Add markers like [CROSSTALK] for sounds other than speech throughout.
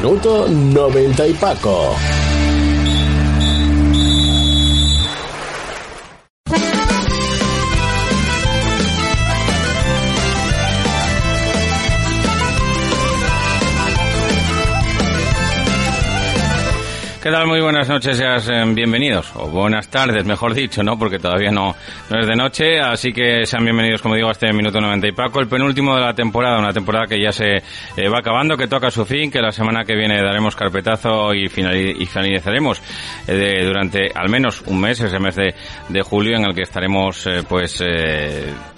Minuto 90 y Paco. Muy buenas noches, seas eh, bienvenidos, o buenas tardes, mejor dicho, ¿no? Porque todavía no, no es de noche, así que sean bienvenidos, como digo, a este Minuto 90 y Paco, el penúltimo de la temporada, una temporada que ya se eh, va acabando, que toca su fin, que la semana que viene daremos carpetazo y, finali- y finalizaremos eh, durante al menos un mes, ese mes de, de julio, en el que estaremos, pues,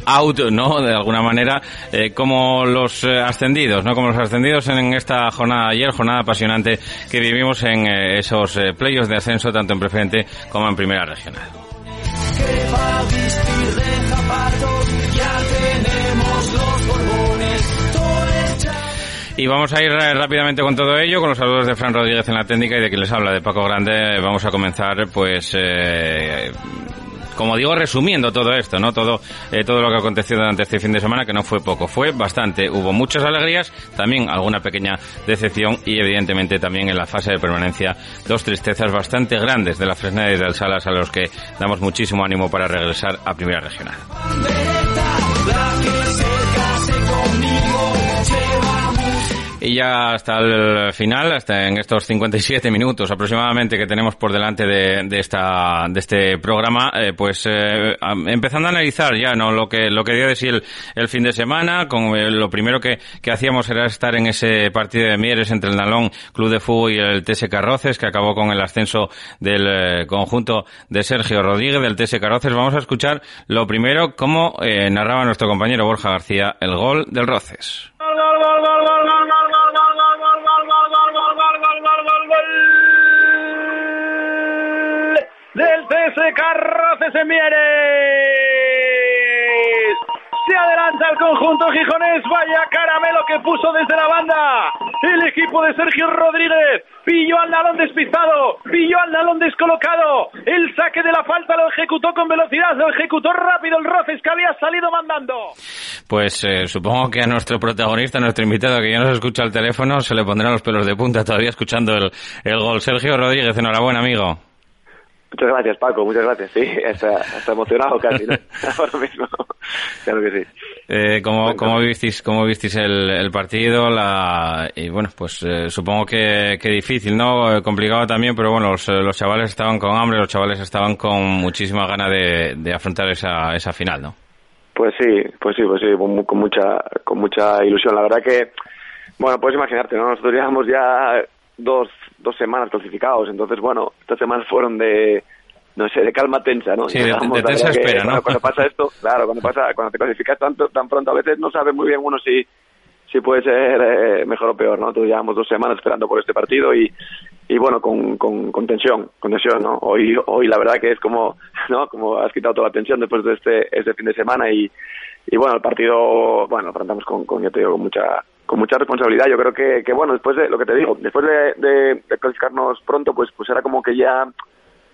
out, ¿no? De alguna manera, eh, como los eh, ascendidos, ¿no? Como los ascendidos en esta jornada ayer, jornada apasionante que vivimos en eh, esos eh, playoffs de ascenso, tanto en preferente como en primera regional. Y vamos a ir rápidamente con todo ello, con los saludos de Fran Rodríguez en la técnica y de quien les habla, de Paco Grande. Vamos a comenzar, pues, eh, como digo, resumiendo todo esto, ¿no? Todo, eh, todo lo que aconteció durante este fin de semana, que no fue poco, fue bastante. Hubo muchas alegrías, también alguna pequeña decepción y, evidentemente, también en la fase de permanencia, dos tristezas bastante grandes de la Fresneda y del Salas, a los que damos muchísimo ánimo para regresar a Primera Regional. Y ya hasta el final, hasta en estos 57 minutos aproximadamente que tenemos por delante de, de esta de este programa, eh, pues eh, empezando a analizar ya no lo que lo que dio de sí el, el fin de semana, con eh, lo primero que, que hacíamos era estar en ese partido de Mieres entre el Nalón Club de Fútbol y el TS Carroces, que acabó con el ascenso del eh, conjunto de Sergio Rodríguez del TS Carroces. Vamos a escuchar lo primero cómo eh, narraba nuestro compañero Borja García el gol del Roces. Del CS Carroces en Mieres. Se adelanta el conjunto gijonés. Vaya caramelo que puso desde la banda. El equipo de Sergio Rodríguez pilló al Nalón despistado, pilló al Nalón descolocado. El saque de la falta lo ejecutó con velocidad, lo ejecutó rápido el Roces que había salido mandando. Pues eh, supongo que a nuestro protagonista, a nuestro invitado que ya nos escucha al teléfono, se le pondrán los pelos de punta todavía escuchando el, el gol. Sergio Rodríguez, enhorabuena, amigo. Muchas gracias, Paco, muchas gracias. Sí, está, está emocionado casi, ¿no? [LAUGHS] [LAUGHS] Ahora mismo. Claro que sí. Eh, ¿cómo, cómo visteis, cómo visteis el, el partido? La, y bueno, pues eh, supongo que, que difícil, ¿no? Eh, complicado también, pero bueno, los, los chavales estaban con hambre, los chavales estaban con muchísima gana de, de afrontar esa, esa final, ¿no? Pues sí, pues sí, pues sí, con, con mucha, con mucha ilusión. La verdad que, bueno, puedes imaginarte, ¿no? Nosotros llevamos ya dos, dos semanas clasificados, entonces, bueno, estas semanas fueron de, no sé, de calma tensa, ¿no? Sí, de- de tensa que, espera, ¿no? bueno, cuando pasa esto, claro, cuando pasa, cuando te clasificas tanto, tan pronto, a veces no sabe muy bien uno si, si puede ser eh, mejor o peor, ¿no? Entonces llevamos dos semanas esperando por este partido y, y bueno, con, con, con, tensión, con tensión, ¿no? Hoy, hoy la verdad que es como, [LAUGHS] ¿no? Como has quitado toda la tensión después de este, este fin de semana y, y bueno, el partido, bueno, lo afrontamos con, con, yo te digo, con mucha, con mucha responsabilidad. Yo creo que, que bueno, después de lo que te digo, después de, de, de clasificarnos pronto, pues, pues era como que ya,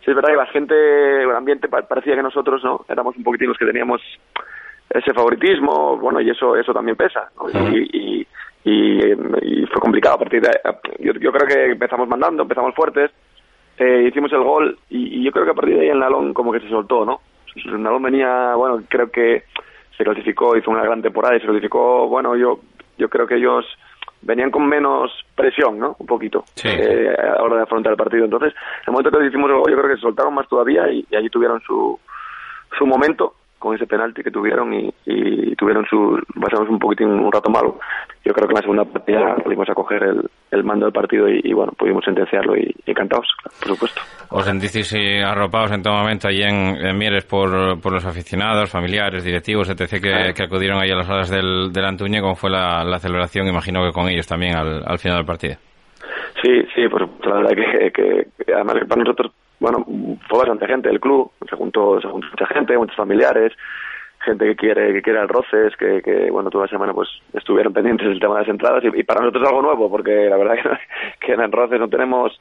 sí es verdad que la gente, el ambiente parecía que nosotros, ¿no? Éramos un poquitín los que teníamos ese favoritismo, bueno, y eso, eso también pesa, ¿no? y, y y, fue complicado a partir de yo, yo creo que empezamos mandando empezamos fuertes eh, hicimos el gol y, yo creo que a partir de ahí el Nalón como que se soltó no el Nalón venía bueno creo que se clasificó hizo una gran temporada y se clasificó bueno yo yo creo que ellos venían con menos presión, ¿no? Un poquito eh, a la hora de afrontar el partido. Entonces, en el momento que hicimos el gol, yo creo que se soltaron más todavía y, y allí tuvieron su, su momento con ese penalti que tuvieron y, y tuvieron su pasamos un poquitín un rato malo yo creo que en la segunda partida pudimos acoger el, el mando del partido y, y, bueno pudimos sentenciarlo y, encantados por supuesto. Os sentisteis arropados en todo momento allí en, en Mieres por, por los aficionados familiares directivos etc que, que acudieron ahí a las horas del, del Antuñe cómo fue la, la, celebración imagino que con ellos también al, al final del partido. Sí sí pues la verdad que, que, que además para nosotros bueno, fue bastante gente del club, se juntó, se juntó mucha gente, muchos familiares, gente que quiere que quiere el Roces, que, que bueno, toda la semana pues estuvieron pendientes del tema de las entradas y, y para nosotros es algo nuevo, porque la verdad que, [LAUGHS] que en el Roces no tenemos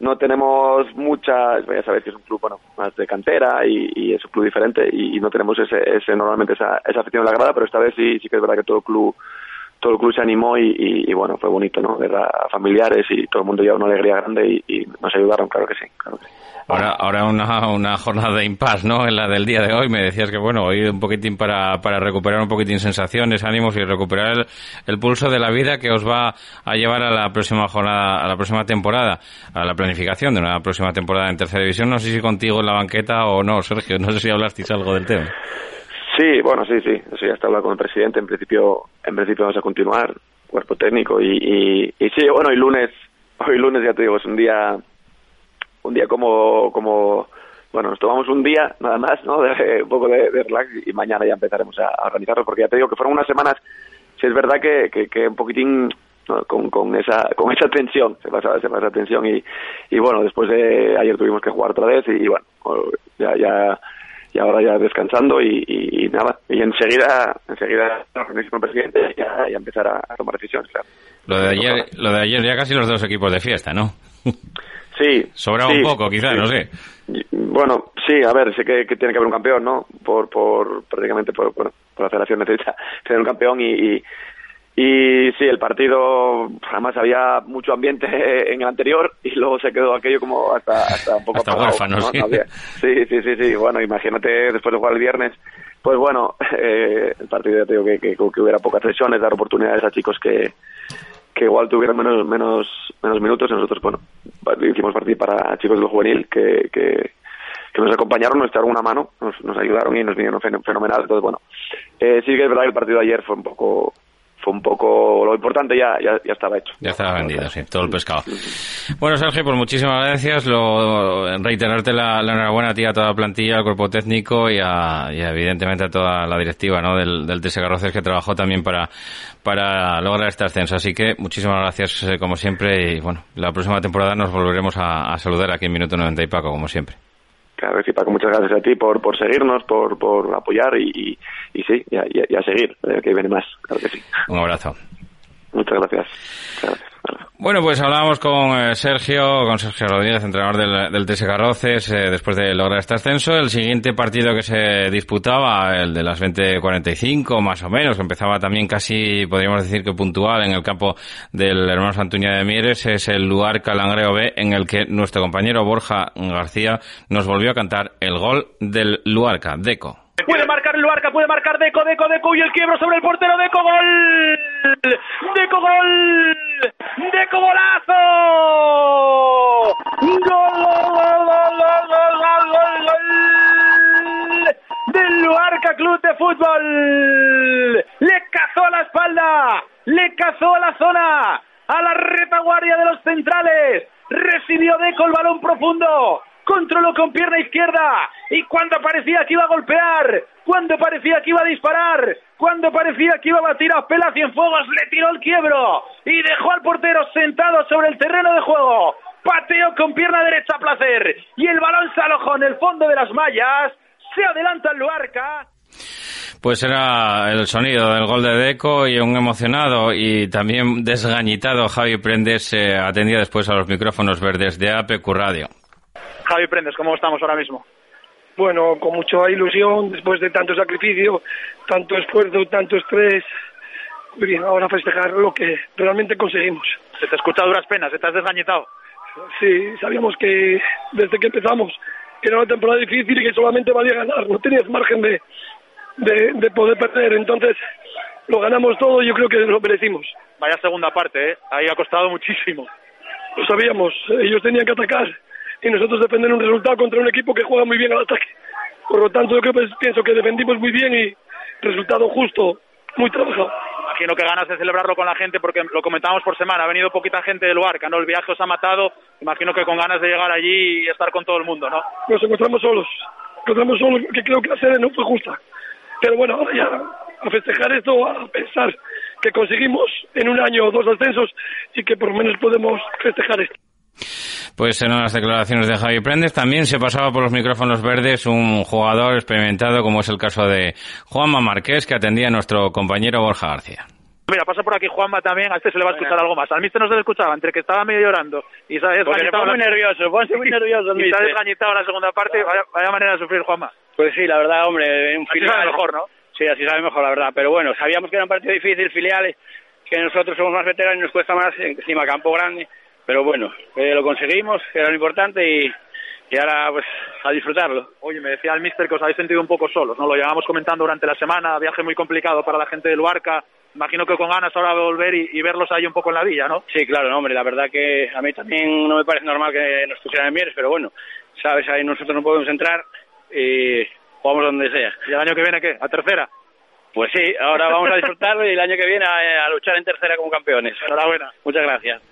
no tenemos muchas, ya sabéis que es un club bueno, más de cantera y, y es un club diferente y, y no tenemos ese, ese normalmente esa, esa afición en la grada, pero esta vez sí, sí que es verdad que todo el club todo el club se animó y, bueno, fue bonito, ¿no? Ver a familiares y todo el mundo lleva una alegría grande y, nos ayudaron, claro que sí, claro que sí. Ahora, ahora una, una jornada de impas, ¿no? En la del día de hoy me decías que, bueno, hoy un poquitín para, para recuperar un poquitín sensaciones, ánimos y recuperar el, el, pulso de la vida que os va a llevar a la próxima jornada, a la próxima temporada, a la planificación de una próxima temporada en tercera división. No sé si contigo en la banqueta o no, Sergio, no sé si hablasteis algo del tema. Sí, bueno, sí, sí, eso ya está hablando con el presidente. En principio, en principio vamos a continuar, cuerpo técnico y, y, y sí, bueno, hoy lunes, hoy lunes ya te digo, es un día un día como, como bueno, nos tomamos un día nada más, ¿no? De, un poco de, de, relax y mañana ya empezaremos a, a, organizarlo, porque ya te digo que fueron unas semanas, si es verdad que, que, que un poquitín con, con esa con esa tensión, se pasa, se pasa esa tensión y, y bueno, después de ayer tuvimos que jugar otra vez y, y bueno, ya, ya y ahora ya descansando y, y, y, nada y enseguida enseguida con el presidente ya, ya empezar a, a, tomar decisiones claro. lo de ayer lo de ayer ya casi los dos equipos de fiesta no [LAUGHS] Sí. Sobra sí, un poco, quizás, sí. no sé. Bueno, sí, a ver, sé que, que, tiene que haber un campeón, ¿no? Por, por prácticamente, por, bueno, por la federación [LAUGHS] necesita tener un campeón y, y, y sí, el partido, además había mucho ambiente [LAUGHS] en el anterior y luego se quedó aquello como hasta, hasta un poco hasta apagado, huérfano, ¿no? sí. sí. sí, sí, bueno, imagínate después de jugar el viernes, pues bueno, [LAUGHS] eh, el partido ya te digo que, que, que hubiera pocas lesiones, dar oportunidades a chicos que que igual tuvieran menos menos menos minutos y nosotros bueno hicimos partir para chicos del juvenil que, que, que nos acompañaron nos echaron una mano nos, nos ayudaron y nos vinieron fenomenal entonces bueno eh, sí que es verdad que el partido de ayer fue un poco fue un poco lo importante ya, ya, ya estaba hecho. Ya estaba vendido, sí, todo el pescado. Bueno, Sergio, pues muchísimas gracias. Lo, reiterarte la, la enhorabuena a ti, a toda la plantilla, al cuerpo técnico y, a, y evidentemente a toda la directiva ¿no? del, del TS Garroces que trabajó también para, para lograr este ascenso. Así que muchísimas gracias eh, como siempre y bueno, la próxima temporada nos volveremos a, a saludar aquí en Minuto 90 y Paco, como siempre. Claro, sí, Paco, muchas gracias a ti por, por seguirnos, por, por apoyar y, y, y sí, y a, y a seguir, eh, que viene más, claro que sí. Un abrazo. Muchas gracias. Muchas gracias. Bueno, pues hablábamos con eh, Sergio, con Sergio Rodríguez, entrenador del, del TS Carroces, eh, después de lograr este ascenso. El siguiente partido que se disputaba, el de las 20.45, más o menos, que empezaba también casi, podríamos decir que puntual, en el campo del hermano Santuña de Mieres, es el lugar Calangreo B, en el que nuestro compañero Borja García nos volvió a cantar el gol del Luarca, Deco. Puede marcar Luarca, puede marcar Deco, Deco, Deco y el quiebro sobre el portero, Deco, gol. Deco, gol. Deco, golazo. Gol, gol, gol, gol, gol, gol, gol, Del Luarca Club de Fútbol. Le cazó a la espalda, le cazó a la zona, a la retaguardia de los centrales. Recibió Deco el balón profundo controló con pierna izquierda y cuando parecía que iba a golpear, cuando parecía que iba a disparar, cuando parecía que iba a batir a Pela Cienfuegos, le tiró el quiebro y dejó al portero sentado sobre el terreno de juego pateó con pierna derecha a placer y el balón se alojó en el fondo de las mallas. Se adelanta el Luarca. Pues era el sonido del gol de Deco y un emocionado y también desgañitado Javi Prendes eh, atendía después a los micrófonos verdes de APQ Radio. Javi Prendes, ¿cómo estamos ahora mismo? Bueno, con mucha ilusión, después de tanto sacrificio, tanto esfuerzo, tanto estrés. Muy bien, ahora festejar lo que realmente conseguimos. Se te escucha a duras penas, estás desgañitado. Sí, sabíamos que desde que empezamos era una temporada difícil y que solamente valía ganar, no tenías margen de, de, de poder perder, entonces lo ganamos todo y yo creo que lo merecimos. Vaya segunda parte, ¿eh? Ahí ha costado muchísimo. Lo sabíamos, ellos tenían que atacar y nosotros defender un resultado contra un equipo que juega muy bien al ataque. Por lo tanto, yo creo, pues, pienso que defendimos muy bien y resultado justo, muy trabajado. Imagino que ganas de celebrarlo con la gente porque lo comentábamos por semana, ha venido poquita gente del lugar, que no el viaje os ha matado, imagino que con ganas de llegar allí y estar con todo el mundo, ¿no? Nos encontramos solos, encontramos solos, que creo que la sede no fue justa. Pero bueno, ahora ya a festejar esto, a pensar que conseguimos en un año dos ascensos y que por lo menos podemos festejar esto. Pues en las declaraciones de Javi Prendes también se pasaba por los micrófonos verdes un jugador experimentado como es el caso de Juanma Marqués que atendía a nuestro compañero Borja García. Mira, pasa por aquí Juanma también, a este se le va a escuchar algo más. Al mister no se le escuchaba, entre que estaba medio llorando y se ha Porque se desgañitado muy nervioso, pone muy [LAUGHS] nervioso el y se ha desgañitado la segunda parte, vaya, vaya manera de sufrir Juanma. Pues sí, la verdad, hombre, un Así filial... sabe mejor, ¿no? Sí, así sabe mejor, la verdad. Pero bueno, sabíamos que era un partido difícil, filiales, que nosotros somos más veteranos y nos cuesta más, encima campo grande. Pero bueno, eh, lo conseguimos, era lo importante y, y ahora pues a disfrutarlo. Oye, me decía el mister que os habéis sentido un poco solos, ¿no? Lo llevamos comentando durante la semana, viaje muy complicado para la gente del Luarca. Imagino que con ganas ahora de volver y, y verlos ahí un poco en la villa, ¿no? Sí, claro, no, hombre, la verdad que a mí también no me parece normal que nos pusieran en Mieres, pero bueno, sabes, ahí nosotros no podemos entrar y jugamos donde sea. ¿Y el año que viene qué? ¿A tercera? Pues sí, ahora vamos a disfrutarlo y el año que viene a, a luchar en tercera como campeones. Enhorabuena. Muchas gracias.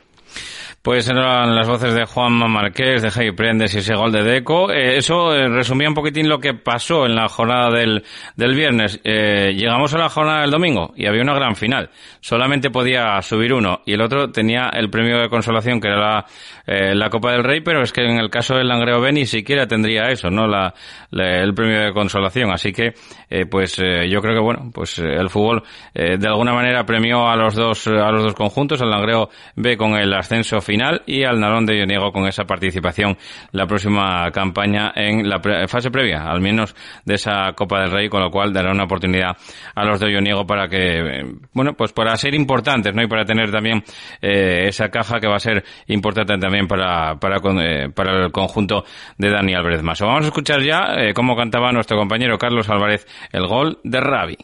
Pues eran las voces de Juanma Marqués, de Javi Prendes y ese gol de Deco. Eh, eso eh, resumía un poquitín lo que pasó en la jornada del, del viernes. Eh, llegamos a la jornada del domingo y había una gran final. Solamente podía subir uno y el otro tenía el premio de consolación que era la, eh, la Copa del Rey, pero es que en el caso del Langreo B ni siquiera tendría eso, ¿no? La, el premio de consolación. Así que, eh, pues eh, yo creo que bueno, pues el fútbol de alguna manera premió a los dos a los dos conjuntos, al Langreo B con el ascenso final y al Narón de Ioniego con esa participación la próxima campaña en la pre- fase previa, al menos de esa Copa del Rey, con lo cual dará una oportunidad a los de Ioniego para que, eh, bueno, pues para ser importantes, ¿no? Y para tener también eh, esa caja que va a ser importante también para, para, eh, para el conjunto de Dani Álvarez Maso. Vamos a escuchar ya eh, cómo cantaba nuestro compañero Carlos Álvarez el gol de Ravi.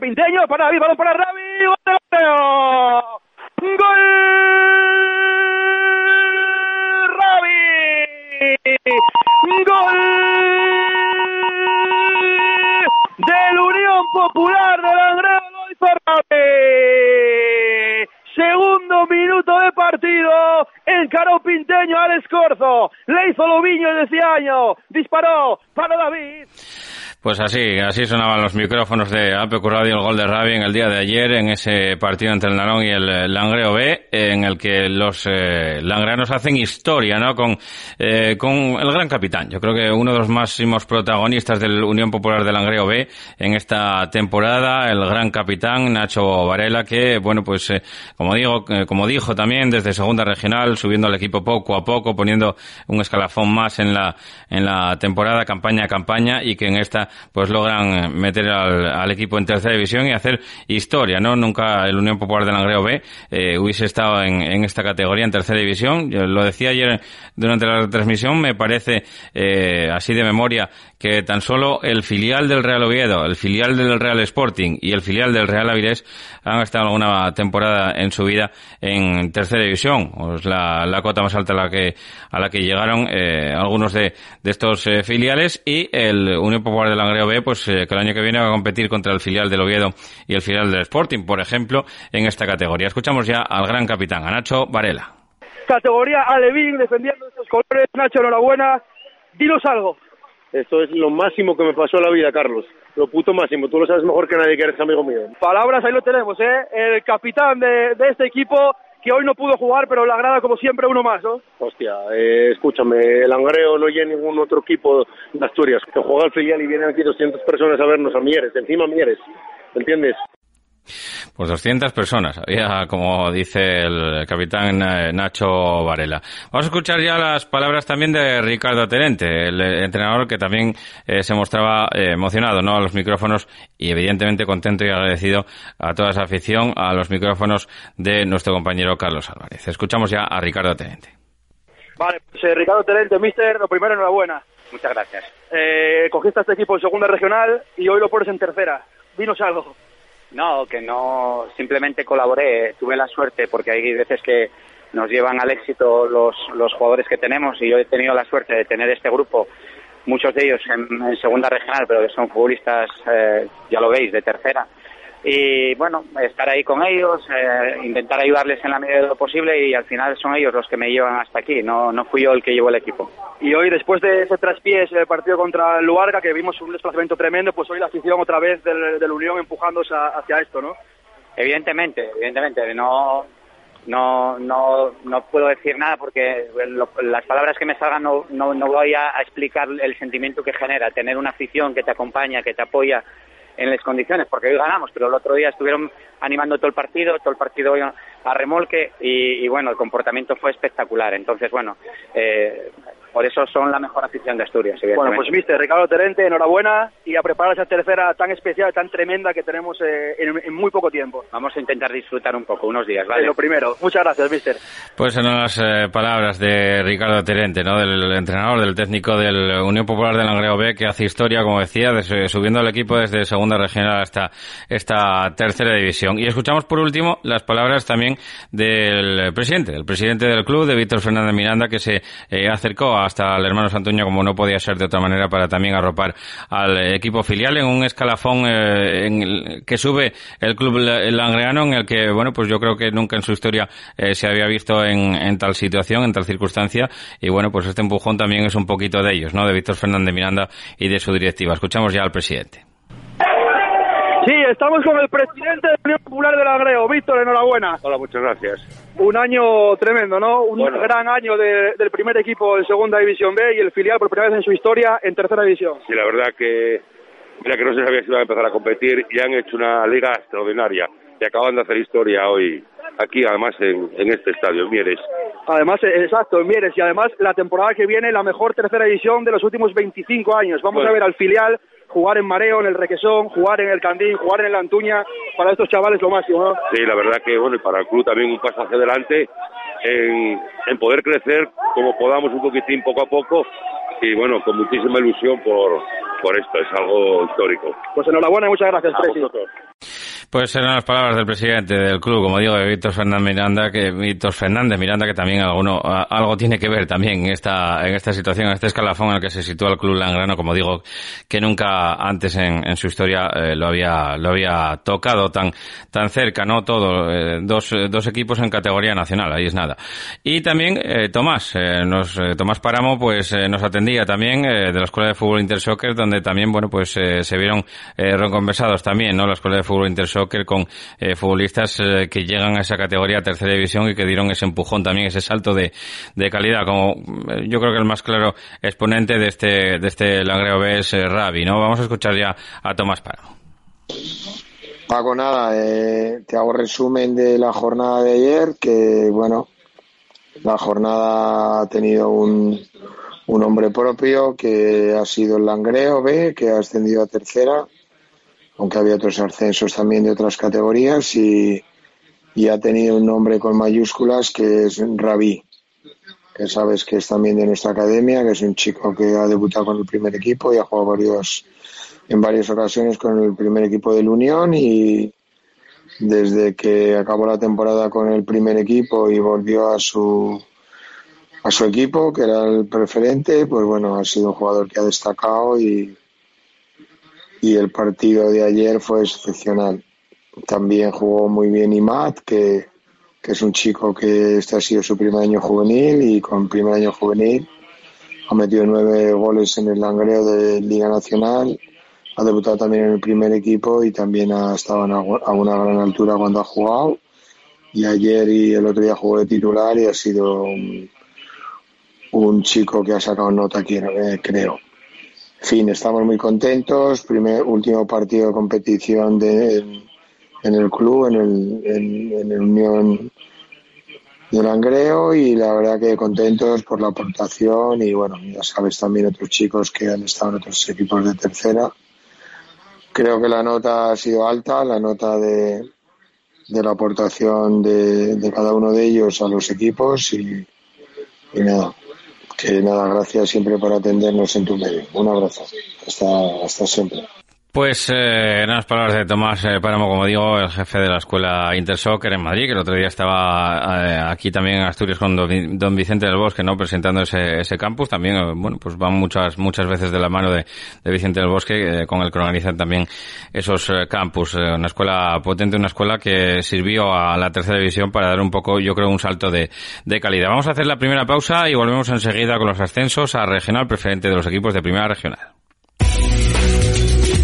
Pinteño para David, para Leo. Gol Ravi. Gol del Unión Popular del Langreo lo hizo Ravi. Segundo minuto de partido, encaró Pinteño al escorzo, le hizo Lobiño el de año, disparó para David. Pues así, así sonaban los micrófonos de APQ Radio, el gol de Ravi en el día de ayer, en ese partido entre el Narón y el eh, Langreo B, en el que los eh, langreanos hacen historia, ¿no? Con, eh, con el gran capitán. Yo creo que uno de los máximos protagonistas del Unión Popular de Langreo B en esta temporada, el gran capitán Nacho Varela, que, bueno, pues, eh, como digo, eh, como dijo también, desde segunda regional, subiendo al equipo poco a poco, poniendo un escalafón más en la, en la temporada, campaña a campaña, y que en esta, pues logran meter al, equipo en tercera división y hacer historia, ¿no? Nunca el Unión Popular de Langreo B eh, hubiese estado en, en esta categoría, en tercera división. Lo decía ayer durante la transmisión, me parece, eh, así de memoria, que tan solo el filial del Real Oviedo, el filial del Real Sporting y el filial del Real Avilés han estado alguna temporada en su vida en tercera división. Es la, la cota más alta a la que, a la que llegaron eh, algunos de, de estos eh, filiales y el Unión Popular de Langreo B, pues eh, que el año que viene va a competir contra el filial del Oviedo y el filial del Sporting, por ejemplo, en esta categoría. Escuchamos ya al gran capitán, a Nacho Varela. Categoría Alevín defendiendo estos colores. Nacho, enhorabuena. Dinos algo. Esto es lo máximo que me pasó en la vida, Carlos. Lo puto máximo. Tú lo sabes mejor que nadie que eres amigo mío. Palabras, ahí lo tenemos, ¿eh? El capitán de, de este equipo que hoy no pudo jugar, pero la grada como siempre uno más, ¿no? Hostia, eh, escúchame, el Langreo no hay ningún otro equipo de Asturias que juega al filial y vienen aquí 200 personas a vernos a Mieres, encima Mieres, ¿entiendes? Pues 200 personas, había, como dice el capitán eh, Nacho Varela. Vamos a escuchar ya las palabras también de Ricardo Terente, el entrenador que también eh, se mostraba eh, emocionado ¿no? a los micrófonos y evidentemente contento y agradecido a toda esa afición a los micrófonos de nuestro compañero Carlos Álvarez. Escuchamos ya a Ricardo Terente. Vale, pues Ricardo Terente, mister, lo primero, enhorabuena. Muchas gracias. cogiste a este equipo en segunda regional y hoy lo pones en tercera. Dinos algo. No, que no, simplemente colaboré. Tuve la suerte porque hay veces que nos llevan al éxito los, los jugadores que tenemos y yo he tenido la suerte de tener este grupo, muchos de ellos en, segunda regional, pero que son futbolistas, eh, ya lo veis, de tercera y bueno, estar ahí con ellos, eh, intentar ayudarles en la medida de lo posible y al final son ellos los que me llevan hasta aquí, no, no fui yo el que llevó el equipo. Y hoy, después de ese traspiés, el partido contra el Luarga, que vimos un desplazamiento tremendo, pues hoy la afición otra vez del, del Unión empujándose hacia esto, ¿no? Evidentemente, evidentemente, no, no, no, no puedo decir nada porque las palabras que me salgan no, no, no voy a explicar el sentimiento que genera tener una afición que te acompaña, que te apoya en las condiciones, porque hoy ganamos, pero el otro día estuvieron animando todo el partido, todo el partido a remolque y, bueno, el comportamiento fue espectacular. Entonces, bueno, eh, por eso son la mejor afición de Asturias. Bueno, pues mister Ricardo Terente, enhorabuena y a preparar esa tercera tan especial, tan tremenda que tenemos eh, en, muy poco tiempo. Vamos a intentar disfrutar un poco, unos días, ¿vale? lo primero. Muchas gracias, mister. Pues en las eh, palabras de Ricardo Terente, ¿no? Del entrenador, del técnico del Unión Popular del Langreo B, que hace historia, como decía, subiendo al equipo desde segunda regional hasta esta tercera división. Y escuchamos por último las palabras también del presidente, el presidente del club, de Víctor Fernández Miranda, que se eh, acercó hasta el hermano Santuño como no podía ser de otra manera para también arropar al equipo filial en un escalafón eh, en que sube el club langreano en el que, bueno, pues yo creo que nunca en su historia eh, se había visto en, tal situación, en tal circunstancia y bueno, pues este empujón también es un poquito de ellos, ¿no? De Víctor Fernández Miranda y de su directiva. Escuchamos ya al presidente. Sí, estamos con el presidente del Unión Popular del Agreo, Víctor, enhorabuena. Hola, muchas gracias. Un año tremendo, ¿no? Un gran año del primer equipo en Segunda División B y el filial por primera vez en su historia en Tercera División. Sí, la verdad que, mira que no se sabía si iban a empezar a competir y han hecho una liga extraordinaria y acaban de hacer historia hoy aquí, además, en, en este estadio, en Mieres. Además, eh, exacto, en Mieres. Y además, la temporada que viene, la mejor tercera división de los últimos 25 años. Vamos a ver al filial jugar en Mareo, en el Requesón, jugar en el Candín, jugar en el Antuña, para estos chavales lo máximo, ¿no? Sí, la verdad que, bueno, y para el club también un paso hacia adelante en, en poder crecer como podamos un poquitín poco a poco y, bueno, con muchísima ilusión por, por esto, es algo histórico. Pues enhorabuena y muchas gracias, Presidente. Pues eran las palabras del presidente del club, como digo, de Víctor Fernández Miranda, que Víctor Fernández Miranda, que también alguno, algo tiene que ver también en esta, en esta situación, en este escalafón en el que se sitúa el club langrano, como digo, que nunca antes en, en su historia eh, lo había, lo había tocado tan, tan cerca, ¿no? Todo, eh, dos, dos equipos en categoría nacional, ahí es nada. Y también eh, Tomás, nos, Tomás Paramo, pues nos atendía también de la Escuela de Fútbol Intersoccer, donde también, bueno, pues se vieron reconversados también, ¿no? La Escuela de Fútbol Intersoccer con eh, futbolistas eh, que llegan a esa categoría tercera división y que dieron ese empujón también, ese salto de, de calidad. Como eh, yo creo que el más claro exponente de este, de este Langreo B es Ravi, ¿no? Vamos a escuchar ya a Tomás Paro. Paco, nada, te hago resumen de la jornada de ayer, que bueno, la jornada ha tenido un, un hombre propio que ha sido el Langreo B, que ha ascendido a tercera, aunque había otros ascensos también de otras categorías y, ha tenido un nombre con mayúsculas que es Rabí, que sabes que es también de nuestra academia, que es un chico que ha debutado con el primer equipo y ha jugado varios, en varias ocasiones con el primer equipo del Unión y desde que acabó la temporada con el primer equipo y volvió a su a su equipo, que era el preferente, pues bueno, ha sido un jugador que ha destacado y, y el partido de ayer fue excepcional. También jugó muy bien que, que es un chico que este ha sido su primer año juvenil y con primer año juvenil ha metido nueve goles en el langreo de Liga Nacional, ha debutado también en el primer equipo y también ha estado a una gran altura cuando ha jugado y ayer y el otro día jugó de titular y ha sido un, un chico que ha sacado nota aquí, eh, creo. Fin, estamos muy contentos. Primer, último partido de competición de, en, el club, en el, en, el Unión de Langreo y la verdad que contentos por la aportación y bueno, ya sabes también otros chicos que han estado en otros equipos de tercera. Creo que la nota ha sido alta, la nota de, de la aportación de, de cada uno de ellos a los equipos y nada, que nada, gracias siempre por atendernos en tu medio. Un abrazo. Hasta, hasta siempre. Pues eh, unas palabras de Tomás eh, Páramo, como digo, el jefe de la escuela Intersoccer en Madrid, que el otro día estaba eh, aquí también en Asturias con don, don Vicente del Bosque, ¿no? Presentando ese, ese campus. También, eh, bueno, pues van muchas, muchas veces de la mano de, Vicente del Bosque, eh, con el que organizan también esos eh, campus. Una escuela potente, una escuela que sirvió a la tercera división para dar un poco, yo creo, un salto de, de calidad. Vamos a hacer la primera pausa y volvemos enseguida con los ascensos a regional preferente de los equipos de primera regional.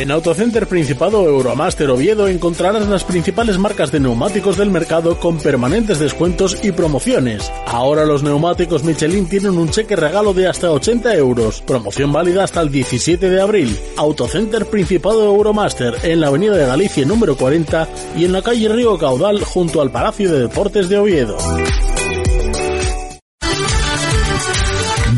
En Autocenter Principado Euromaster Oviedo encontrarás las principales marcas de neumáticos del mercado con permanentes descuentos y promociones. Ahora los neumáticos Michelin tienen un cheque regalo de hasta 80 euros. Promoción válida hasta el 17 de abril. Autocenter Principado Euromaster en la Avenida de Galicia número 40 y en la calle Río Caudal junto al Palacio de Deportes de Oviedo.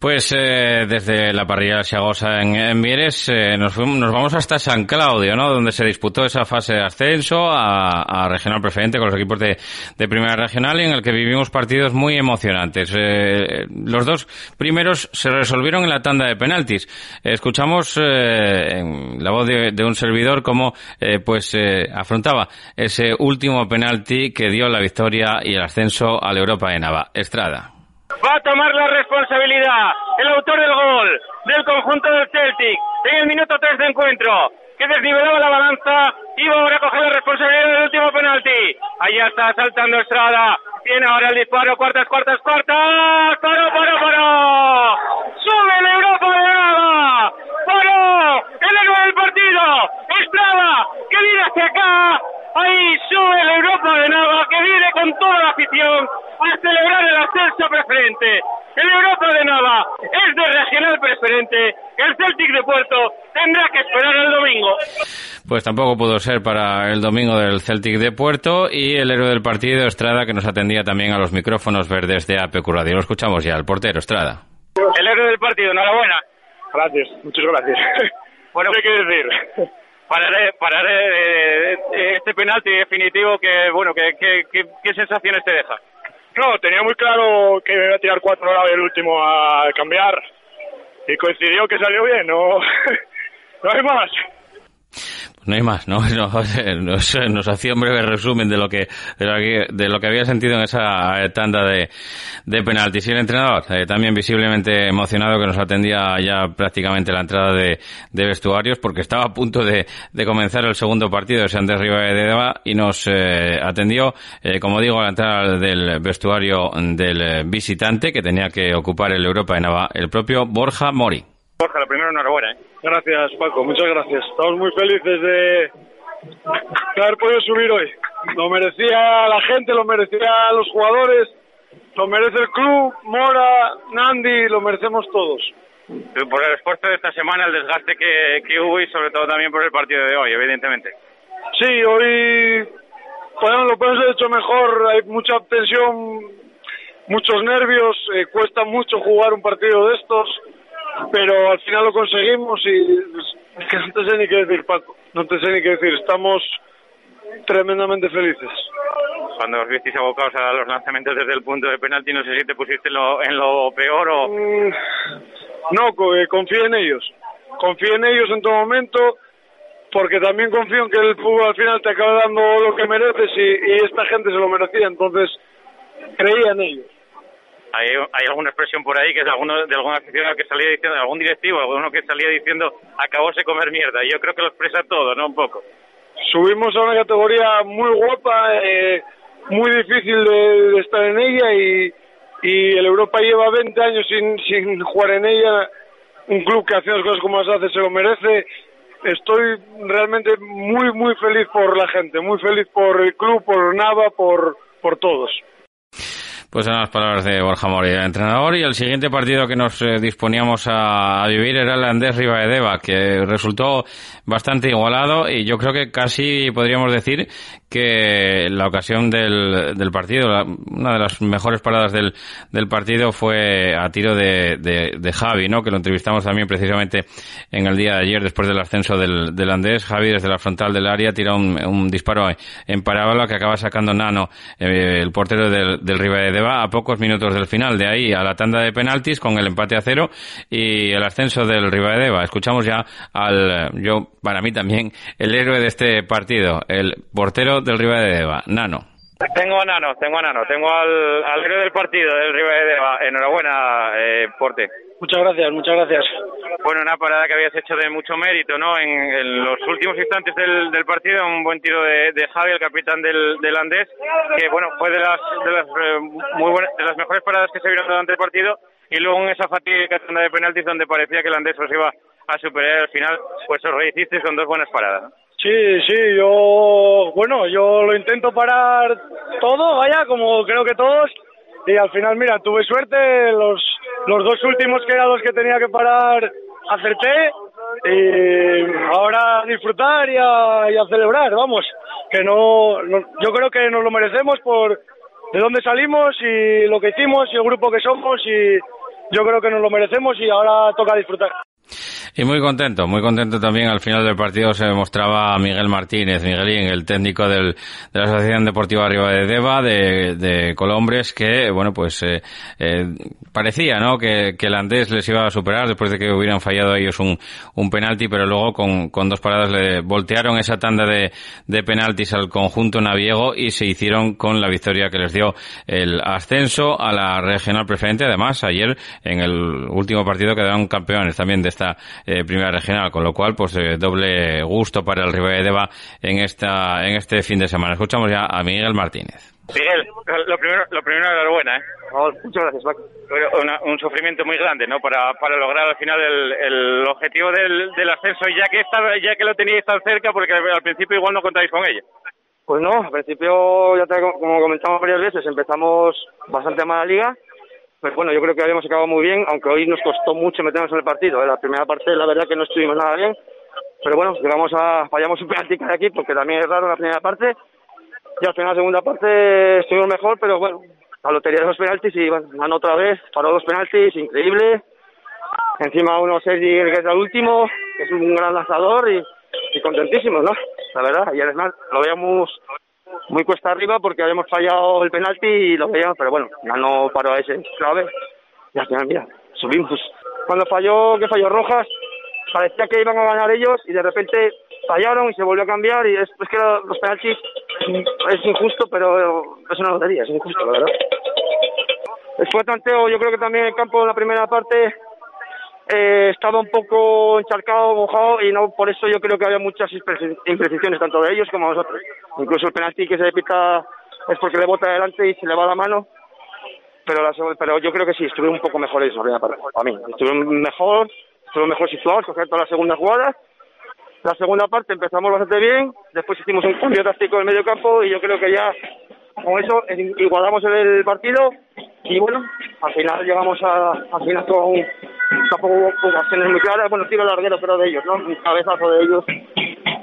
Pues eh, desde la parrilla Siagosa en, en Mieres eh, nos, fuimos- nos vamos hasta San Claudio, ¿no? Donde se disputó esa fase de ascenso a, a regional preferente con los equipos de, de primera regional y en el que vivimos partidos muy emocionantes. Eh, los dos primeros se resolvieron en la tanda de penaltis. Escuchamos eh, en la voz de, un servidor cómo eh, pues eh, afrontaba ese último penalti que dio la victoria y el ascenso a la Europa de Nava. Estrada. Va a tomar la responsabilidad el autor del gol del conjunto del Celtic en el minuto 3 de encuentro que desnivelaba la balanza iba ahora a coger la responsabilidad del último penalti. Allá está saltando Estrada. Tiene ahora el disparo. Cuartas cuartas cuartas. Paró paró paró sube el Europa de Nava paró el héroe del partido. Estrada que viene hacia acá Ahí sube el Europa de Nava que viene con toda la afición a celebrar el ascenso preferente. El Europa de Nava es de regional preferente. El Celtic de Puerto tendrá que esperar el domingo. Pues tampoco pudo ser para el domingo del Celtic de Puerto y el héroe del partido, Estrada, que nos atendía también a los micrófonos verdes de APQ Radio. Lo escuchamos ya, el portero, Estrada. El héroe del partido, enhorabuena. Gracias, muchas gracias. Bueno, ¿qué hay que decir? Pararé, pararé este penalti definitivo que, bueno, que, ¿qué sensaciones te deja? No, tenía muy claro que iba a tirar cuatro horas el último a cambiar y coincidió que salió bien, no, [LAUGHS] no hay más. No hay más, [LAUGHS] ¿no? Nos, nos, hacía un breve resumen de lo que de lo que, de lo que había sentido en esa tanda de, de penaltis. Y el entrenador, eh, también visiblemente emocionado, que nos atendía ya prácticamente la entrada de, de vestuarios, porque estaba a punto de, de comenzar el segundo partido de Santos Deva y nos eh, atendió, eh, como digo, a la entrada del vestuario del visitante, que tenía que ocupar el Europa de Nava, el propio Borja Mori. Borja, lo primero, enhorabuena. ¿eh? Gracias, Paco. Muchas gracias. Estamos muy felices de, haber podido subir hoy. Lo merecía la gente, lo merecía los jugadores, lo merece el club, Mora, Nandi, lo merecemos todos. Por el esfuerzo de esta semana, el desgaste que, que hubo y sobre todo también por el partido de hoy, evidentemente. Sí, hoy podemos, lo podemos haber hecho mejor. Hay mucha tensión, muchos nervios, eh, cuesta mucho jugar un partido de estos pero al final lo conseguimos y que no te sé ni qué decir, Paco, no te sé ni qué decir, estamos tremendamente felices. Cuando os visteis abocados a los lanzamientos desde el punto de penalti, no sé si te pusiste en lo, en lo peor o... Mm, no, eh, confío en ellos, confío en ellos en todo momento, porque también confío en que el fútbol al final te acaba dando lo que mereces y, y esta gente se lo merecía, entonces creía en ellos hay, hay alguna expresión por ahí que es de, alguno, de alguna aficionado que salía diciendo, algún directivo, alguno que salía diciendo, acabóse comer mierda. Y yo creo que lo expresa todo, ¿no? Un poco. Subimos a una categoría muy guapa, eh, muy difícil de, estar en ella y, y el Europa lleva 20 años sin, sin jugar en ella. Un club que hace las cosas como las hace se lo merece. Estoy realmente muy, muy feliz por la gente, muy feliz por el club, por Nava, por, por todos. Pues son las palabras de Borja Mori, el entrenador. Y el siguiente partido que nos eh, disponíamos a, vivir era el Andés Rivaedeva, que resultó bastante igualado y yo creo que casi podríamos decir que la ocasión del, del partido, una de las mejores paradas del, del partido fue a tiro de, de, Javi, ¿no? Que lo entrevistamos también precisamente en el día de ayer después del ascenso del, del Andés. Javi desde la frontal del área tira un, disparo en parábola que acaba sacando Nano, eh, el portero del, del va a pocos minutos del final. De ahí a la tanda de penaltis con el empate a cero y el ascenso del Deva. Escuchamos ya al, yo, para mí también, el héroe de este partido, el portero del Deva, Nano. Tengo a Nano, tengo a Nano, tengo al, al héroe del partido del Deva. Enhorabuena, eh, Porte. Muchas gracias, muchas gracias. Bueno, una parada que habías hecho de mucho mérito, ¿no? En, los últimos instantes del, del, partido, un buen tiro de, de Javi, el capitán del, del, Andés, que bueno, fue de las, de las eh, muy buenas, de las mejores paradas que se vieron durante el partido, y luego en esa fatídica tanda de penaltis donde parecía que el Andés os iba a superar al final, pues os rehicisteis con dos buenas paradas. Sí, sí, yo, bueno, yo lo intento parar todo, vaya, como creo que todos, y al final, mira, tuve suerte, los, los dos últimos que eran los que tenía que parar, acerté, y ahora a disfrutar y a, y a celebrar, vamos, que no, no, yo creo que nos lo merecemos por de dónde salimos y lo que hicimos y el grupo que somos y yo creo que nos lo merecemos y ahora toca disfrutar. Y muy contento, muy contento también al final del partido se mostraba Miguel Martínez, Miguelín, el técnico del, de la Asociación Deportiva Arriba de Deva, de, de Colombres, que, bueno, pues eh, eh, parecía, ¿no?, que, que, el Andés les iba a superar después de que hubieran fallado ellos un, un penalti, pero luego con, con dos paradas le voltearon esa tanda de, de penaltis al conjunto naviego y se hicieron con la victoria que les dio el ascenso a la regional preferente. Además, ayer en el último partido quedaron campeones también de esta eh, primera regional, con lo cual, pues eh, doble gusto para el River de Deva en esta en este fin de semana. Escuchamos ya a Miguel Martínez. Miguel, lo primero, lo primero enhorabuena, ¿eh? muchas gracias, Paco. un sufrimiento muy grande, ¿no? Para, para lograr al final el, el objetivo del, del ascenso, ya que estaba, ya que lo teníais tan cerca, porque al principio igual no contáis con ello. Pues no, al principio, ya te, como comentamos varias veces, empezamos bastante mal la liga pues bueno, yo creo que habíamos acabado muy bien, aunque hoy nos costó mucho meternos en el partido. ¿eh? La primera parte, la verdad que no estuvimos nada bien, pero bueno, llegamos a, fallamos un penalti de aquí porque también es raro la primera parte. Y al final, la segunda parte, estuvimos mejor, pero bueno, la lotería de los penaltis y ganó otra vez, paró dos penaltis, increíble. Encima uno Sergi, que es el último, que es un gran lanzador y, y contentísimos, ¿no? La verdad, y además lo veíamos muy cuesta arriba porque habíamos fallado el penalti y lo veíamos, pero bueno, ya no paró a ese clave y al final, mira, subimos. Cuando falló, que falló Rojas, parecía que iban a ganar ellos y de repente fallaron y se volvió a cambiar y es, es que los penaltis es injusto, pero es una lotería, es injusto, la verdad. Fue tanteo, yo creo que también el campo en la primera parte eh, estaba un poco encharcado, mojado y no por eso yo creo que había muchas imprecisiones tanto de ellos como nosotros. Incluso el penalti que se pita es porque le bota adelante y se le va la mano. Pero, la, pero yo creo que sí, estuve un poco mejor para, para mí. Estuve mejor, estuve mejor situado, coger todas las segundas jugadas. La segunda parte empezamos bastante bien, después hicimos un cambio táctico en el medio campo y yo creo que ya con eso igualamos el partido y bueno, al final llegamos a, al final con tampoco hubo ocasiones muy claras, bueno, tiro larguero pero de ellos, ¿no? Un cabezazo de ellos,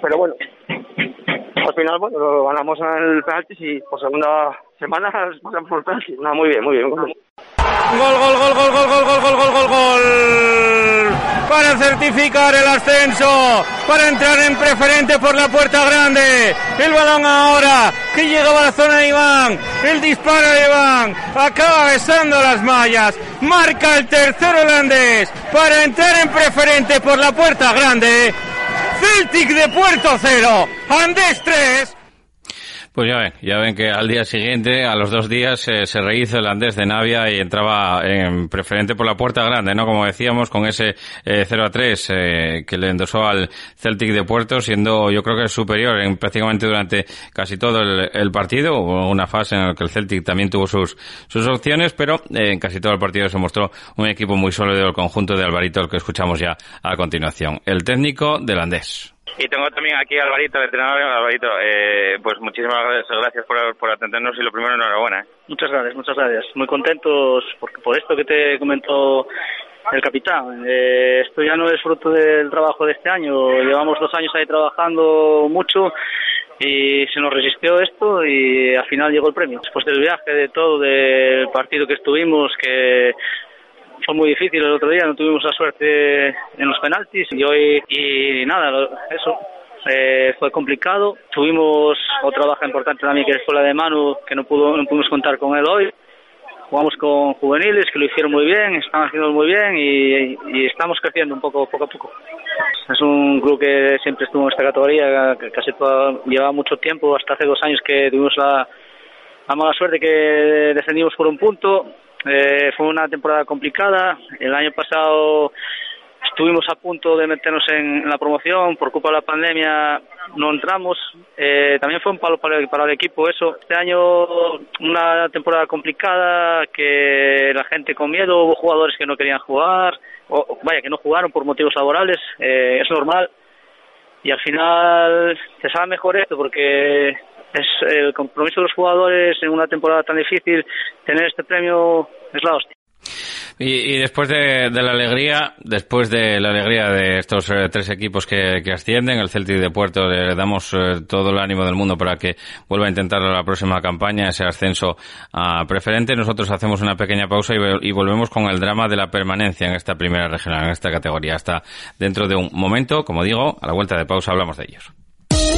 pero bueno, al final, bueno, lo ganamos en el penalti y por segunda semana pasamos por el penalti. No, muy bien, muy bien. Gol, gol, gol, gol, gol, gol, gol, gol, gol, gol, gol. Para certificar el ascenso, para entrar en preferente por la puerta grande. El balón ahora que llegaba a la zona de Iván. El disparo de Iván acaba besando las mallas. Marca el tercer holandés para entrar en preferente por la puerta grande. Celtic de Puerto Cero, Andés 3, pues ya ven, ya ven que al día siguiente, a los dos días, eh, se rehizo el Andés de Navia y entraba en preferente por la puerta grande, ¿no? Como decíamos, con ese eh, 0 a 3 eh, que le endosó al Celtic de Puerto, siendo yo creo que superior en prácticamente durante casi todo el, partido. Hubo una fase en la que el Celtic también tuvo sus, sus opciones, pero eh, en casi todo el partido se mostró un equipo muy sólido del conjunto de Alvarito, el que escuchamos ya a continuación. El técnico del Andés. Y tengo también aquí a Alvarito, el entrenador. Alvarito, eh, pues muchísimas gracias por, por atendernos y lo primero, enhorabuena. ¿eh? Muchas gracias, muchas gracias. Muy contentos por, por esto que te comentó el capitán. Eh, esto ya no es fruto del trabajo de este año. Llevamos dos años ahí trabajando mucho y se nos resistió esto y al final llegó el premio. Después del viaje, de todo, del partido que estuvimos, que fue muy difícil el otro día, no tuvimos la suerte en los penaltis y hoy, y nada, eso, eh, fue complicado. Tuvimos otra baja importante también que fue la de Manu, que no, pudo, no pudimos contar con él hoy. Jugamos con juveniles que lo hicieron muy bien, están haciendo muy bien y, estamos creciendo un poco, poco a poco. Es un club que siempre estuvo en esta categoría, que casi todo, lleva mucho tiempo, hasta hace dos años que tuvimos la mala suerte que descendimos por un punto eh, fue una temporada complicada. El año pasado estuvimos a punto de meternos en la promoción. Por culpa de la pandemia no entramos. Eh, también fue un palo para el, para el equipo eso. Este año una temporada complicada, que la gente con miedo, hubo jugadores que no querían jugar, o vaya, que no jugaron por motivos laborales. Eh, es normal. Y al final se sabe mejor esto porque es el compromiso de los jugadores en una temporada tan difícil, tener este premio es la hostia. Y, después de, la alegría, después de la alegría de estos eh, tres equipos que, que, ascienden, el Celtic de Puerto, le damos eh, todo el ánimo del mundo para que vuelva a intentar la próxima campaña, ese ascenso a preferente. Nosotros hacemos una pequeña pausa y, y, volvemos con el drama de la permanencia en esta primera regional, en esta categoría. Hasta dentro de un momento, como digo, a la vuelta de pausa hablamos de ellos.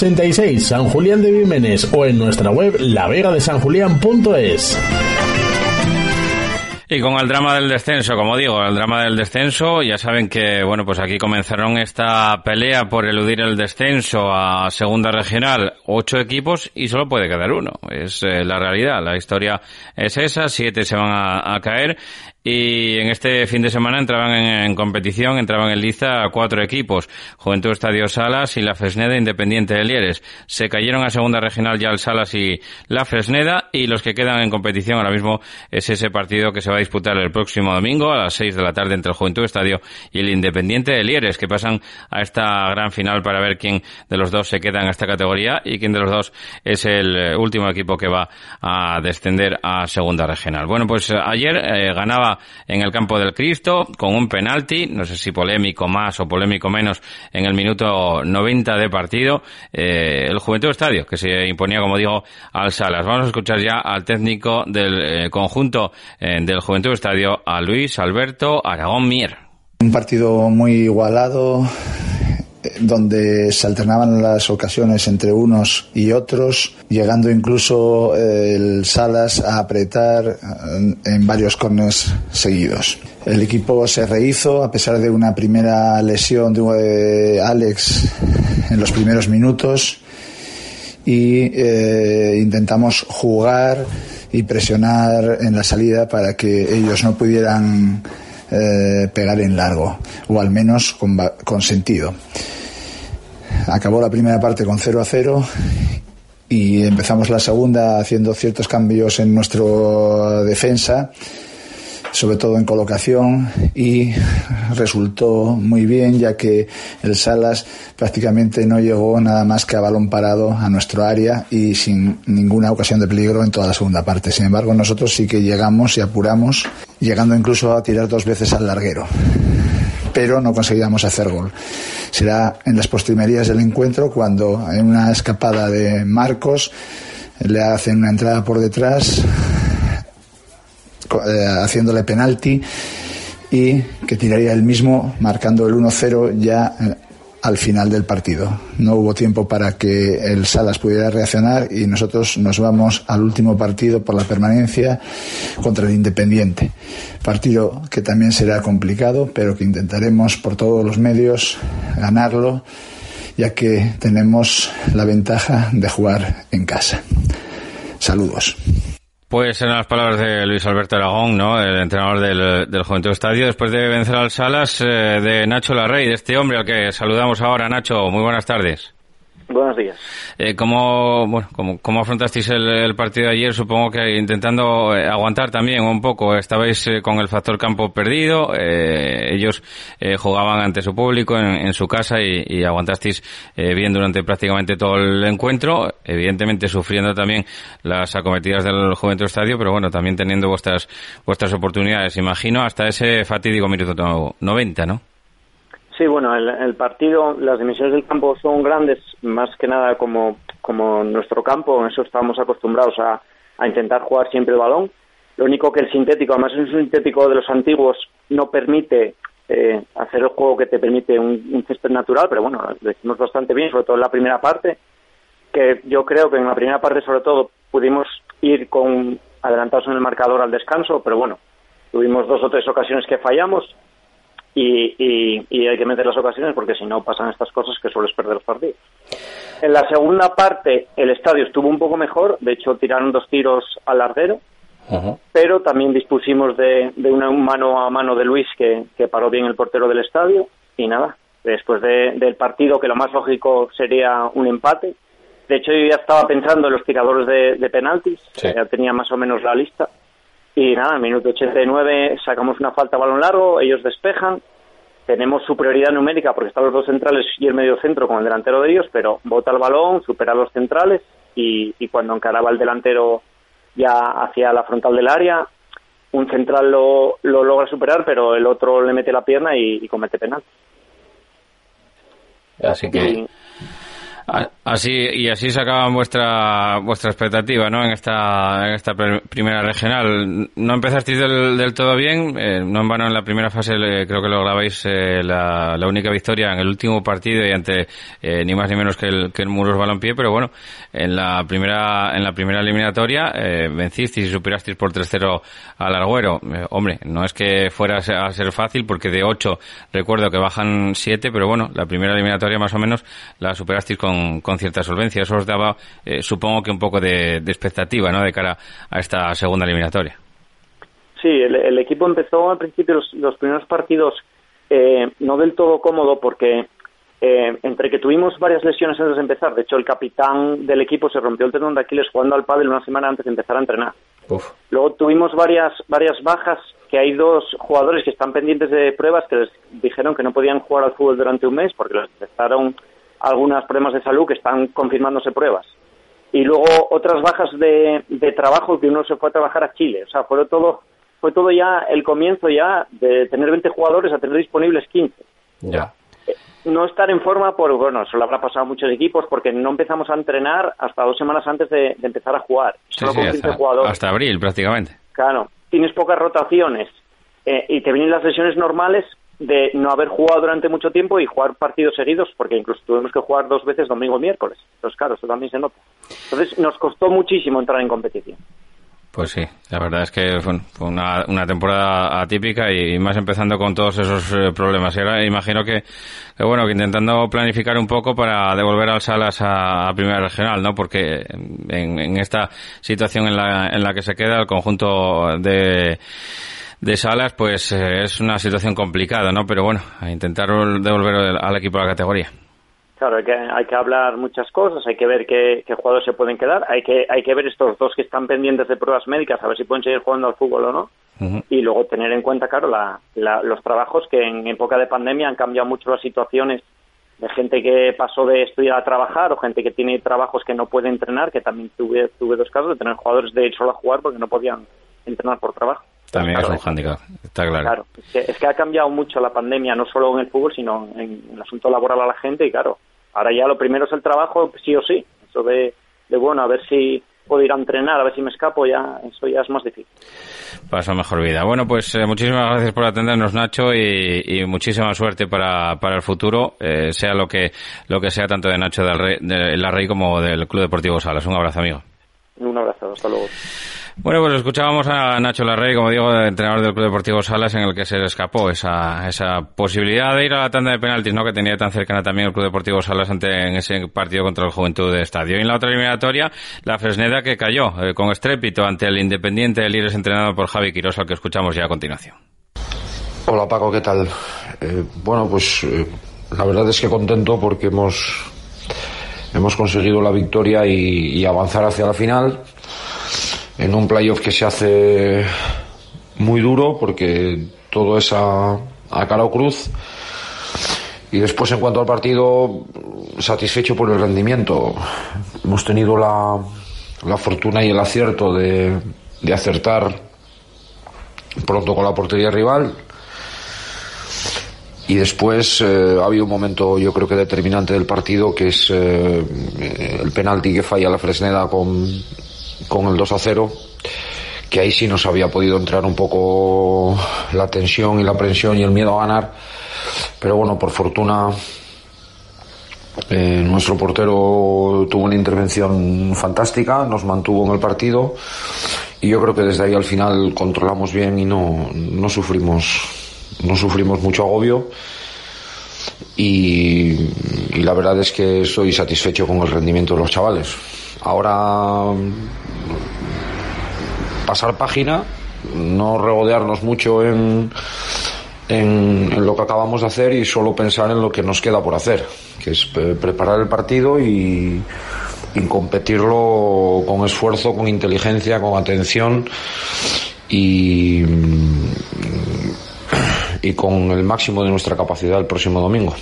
86, San Julián de Vímenes o en nuestra web lavegadesanjulián.es. Y con el drama del descenso, como digo, el drama del descenso, ya saben que, bueno, pues aquí comenzaron esta pelea por eludir el descenso a segunda regional, ocho equipos y solo puede quedar uno. Es eh, la realidad, la historia es esa, siete se van a, caer y en este fin de semana entraban en, competición, entraban en liza cuatro equipos, Juventud Estadio Salas y la Fresneda Independiente de Lieres. Se cayeron a segunda regional ya el Salas y la Fresneda y los que quedan en competición ahora mismo es ese partido que se va a disputar el próximo domingo a las seis de la tarde entre el Juventud Estadio y el Independiente de Lieres, que pasan a esta gran final para ver quién de los dos se queda en esta categoría y quién de los dos es el eh, último equipo que va a descender a segunda regional. Bueno, pues eh, ayer eh, ganaba en el campo del Cristo con un penalti, no sé si polémico más o polémico menos, en el minuto 90 de partido, el Juventud Estadio, que se imponía, como digo, al Salas. Vamos a escuchar ya al técnico del conjunto del Juventud Estadio, a Luis Alberto Aragón Mier. Un partido muy igualado, donde se alternaban las ocasiones entre unos y otros, llegando incluso eh, el Salas a apretar en varios corners seguidos. El equipo se rehizo a pesar de una primera lesión de Alex en los primeros minutos y eh, intentamos jugar y presionar en la salida para que ellos no pudieran eh, pegar en largo, o al menos con, con sentido. Acabó la primera parte con 0 a 0 y empezamos la segunda haciendo ciertos cambios en nuestra defensa, sobre todo en colocación, y resultó muy bien ya que el Salas prácticamente no llegó nada más que a balón parado a nuestro área y sin ninguna ocasión de peligro en toda la segunda parte. Sin embargo, nosotros sí que llegamos y apuramos, llegando incluso a tirar dos veces al larguero pero no conseguíamos hacer gol. Será en las postrimerías del encuentro cuando en una escapada de Marcos le hacen una entrada por detrás haciéndole penalti y que tiraría el mismo marcando el 1-0 ya eh, al final del partido. No hubo tiempo para que el Salas pudiera reaccionar y nosotros nos vamos al último partido por la permanencia contra el Independiente. Partido que también será complicado, pero que intentaremos por todos los medios ganarlo, ya que tenemos la ventaja de jugar en casa. Saludos. Pues eran las palabras de Luis Alberto Aragón, ¿no? El entrenador del, del Juventud Estadio, después de vencer al Salas eh, de Nacho Larrey, de este hombre al que saludamos ahora. Nacho, muy buenas tardes. Buenos días. Eh, ¿cómo, bueno, cómo, afrontasteis el, partido de ayer? Supongo que intentando eh, aguantar también un poco. Estabais eh, con el factor campo perdido. Eh, ellos jugaban ante su público en, su casa y, y aguantasteis bien durante prácticamente todo el encuentro. Evidentemente sufriendo también las acometidas del Juventud Estadio, pero bueno, también teniendo vuestras, vuestras oportunidades, imagino, hasta ese fatídico minuto 90, ¿no? Sí, bueno, el, el, partido, las dimensiones del campo son grandes, más que nada como, como nuestro campo, en eso estamos acostumbrados a, intentar jugar siempre el balón. Lo único que el sintético, además es un sintético de los antiguos, no permite eh, hacer el juego que te permite un, un césped natural, pero bueno, lo hicimos bastante bien, sobre todo en la primera parte, que yo creo que en la primera parte sobre todo pudimos ir con adelantados en el marcador al descanso, pero bueno, tuvimos dos o tres ocasiones que fallamos y, y, y hay que meter las ocasiones porque si no pasan estas cosas que sueles perder los partidos. En la segunda parte el estadio estuvo un poco mejor, de hecho tiraron dos tiros al larguero, pero también dispusimos de, de una mano a mano de Luis que, que paró bien el portero del estadio y nada, después de, del partido que lo más lógico sería un empate. De hecho yo ya estaba pensando en los tiradores de, de penaltis, ya tenía más o menos la lista y nada, en minuto 89 sacamos una falta a balón largo, ellos despejan, tenemos superioridad numérica porque están los dos centrales y el medio centro con el delantero de ellos, pero bota el balón, supera a los centrales y, y cuando encaraba el delantero ya hacia la frontal del área, un central lo, lo logra superar, pero el otro le mete la pierna y, y comete penal. Así que... Así y así se acaba vuestra vuestra expectativa, ¿no? En esta en esta primera regional. No empezasteis del, del todo bien, eh, no en vano en la primera fase creo que lograbais eh, la, única victoria en el último partido y ante eh, ni más ni menos que el que el Muros Balompié, pero bueno, en la primera en la primera eliminatoria eh, vencisteis y superasteis por 3-0 al Arguero. Eh, hombre, no es que fuera a ser fácil porque de 8 recuerdo que bajan 7, pero bueno, la primera eliminatoria más o menos la superasteis con con, cierta solvencia. Eso os daba, eh, supongo que un poco de, de, expectativa, ¿no? De cara a esta segunda eliminatoria. Sí, el, el equipo empezó al principio los, los primeros partidos eh, no del todo cómodo porque eh, entre que tuvimos varias lesiones antes de empezar, de hecho el capitán del equipo se rompió el tendón de Aquiles jugando al pádel una semana antes de empezar a entrenar. Uf. Luego tuvimos varias varias bajas que hay dos jugadores que están pendientes de pruebas que les dijeron que no podían jugar al fútbol durante un mes porque les detectaron algunos problemas de salud que están confirmándose pruebas. Y luego otras bajas de, de trabajo que uno se fue a trabajar a Chile. O sea, fue todo, fue todo ya el comienzo ya de tener 20 jugadores a tener disponibles 15. Ya. No estar en forma, por, bueno, eso lo habrá pasado a muchos equipos porque no empezamos a entrenar hasta dos semanas antes de, de empezar a jugar. Sí, Solo sí, con 15 hasta, jugadores. hasta abril prácticamente. Claro. Tienes pocas rotaciones eh, y te vienen las lesiones normales de no haber jugado durante mucho tiempo y jugar partidos seguidos, porque incluso tuvimos que jugar dos veces domingo y miércoles. Entonces, claro, eso también se nota. Entonces, nos costó muchísimo entrar en competición. Pues sí, la verdad es que fue una, temporada atípica y más empezando con todos esos eh, problemas. Y ahora imagino que, bueno, que intentando planificar un poco para devolver al Salas a, a Primera Regional, ¿no? Porque en, en esta situación en la, en la que se queda el conjunto de de Salas, pues eh, es una situación complicada, ¿no? Pero bueno, a intentar devolver al equipo a la categoría. Claro, hay que, hay que hablar muchas cosas, hay que ver qué, qué, jugadores se pueden quedar, hay que, hay que ver estos dos que están pendientes de pruebas médicas, a ver si pueden seguir jugando al fútbol o no. Uh -huh. Y luego tener en cuenta, claro, la, la, los trabajos que en época de pandemia han cambiado mucho las situaciones de gente que pasó de estudiar a trabajar o gente que tiene trabajos que no puede entrenar, que también tuve, tuve dos casos de tener jugadores de ir solo a jugar porque no podían entrenar por trabajo. También claro, es un hándicap, está claro. Claro, es que, es que, ha cambiado mucho la pandemia, no solo en el fútbol, sino en el asunto laboral a la gente. Y claro, ahora ya lo primero es el trabajo, sí o sí. Eso de, de bueno, a ver si puedo ir a entrenar, a ver si me escapo, ya eso ya es más difícil. Paso mejor vida. Bueno, pues eh, muchísimas gracias por atendernos, Nacho, y, y muchísima suerte para, para el futuro, eh, sea lo que lo que sea tanto de Nacho del Rey, de la Rey como del Club Deportivo Salas. Un abrazo, amigo. Un abrazo, hasta luego. Bueno, pues escuchábamos a Nacho Larrey, como digo, entrenador del Club Deportivo Salas, en el que se le escapó esa, esa posibilidad de ir a la tanda de penaltis, ¿no? Que tenía tan cercana también el Club Deportivo Salas ante, en ese partido contra el Juventud de Estadio. Y en la otra eliminatoria, la Fresneda que cayó eh, con estrépito ante el Independiente del Lires entrenado por Javi Quirós, al que escuchamos ya a continuación. Hola Paco, ¿qué tal? Eh, bueno, pues eh, la verdad es que contento porque hemos, hemos conseguido la victoria y avanzar hacia la final en un playoff que se hace muy duro porque todo es a, a cara o cruz. Y después, en cuanto al partido, satisfecho por el rendimiento. Hemos tenido la, la fortuna y el acierto de, de, acertar pronto con la portería rival. y después eh, ha habido un momento, yo creo que determinante del partido, que es eh, el penalti que falla la Fresneda con, con el 2 a 0, que ahí sí nos había podido entrar un poco la tensión y la presión y el miedo a ganar. Pero bueno, por fortuna eh, nuestro portero tuvo una intervención fantástica, nos mantuvo en el partido y yo creo que desde ahí al final controlamos bien y no, no sufrimos no sufrimos mucho agobio y, la verdad es que estoy satisfecho con el rendimiento de los chavales. Ahora pasar página, no regodearnos mucho en, en, lo que acabamos de hacer y solo pensar en lo que nos queda por hacer, que es preparar el partido y, y competirlo con esfuerzo, con inteligencia, con atención y y con el máximo de nuestra capacidad el próximo domingo.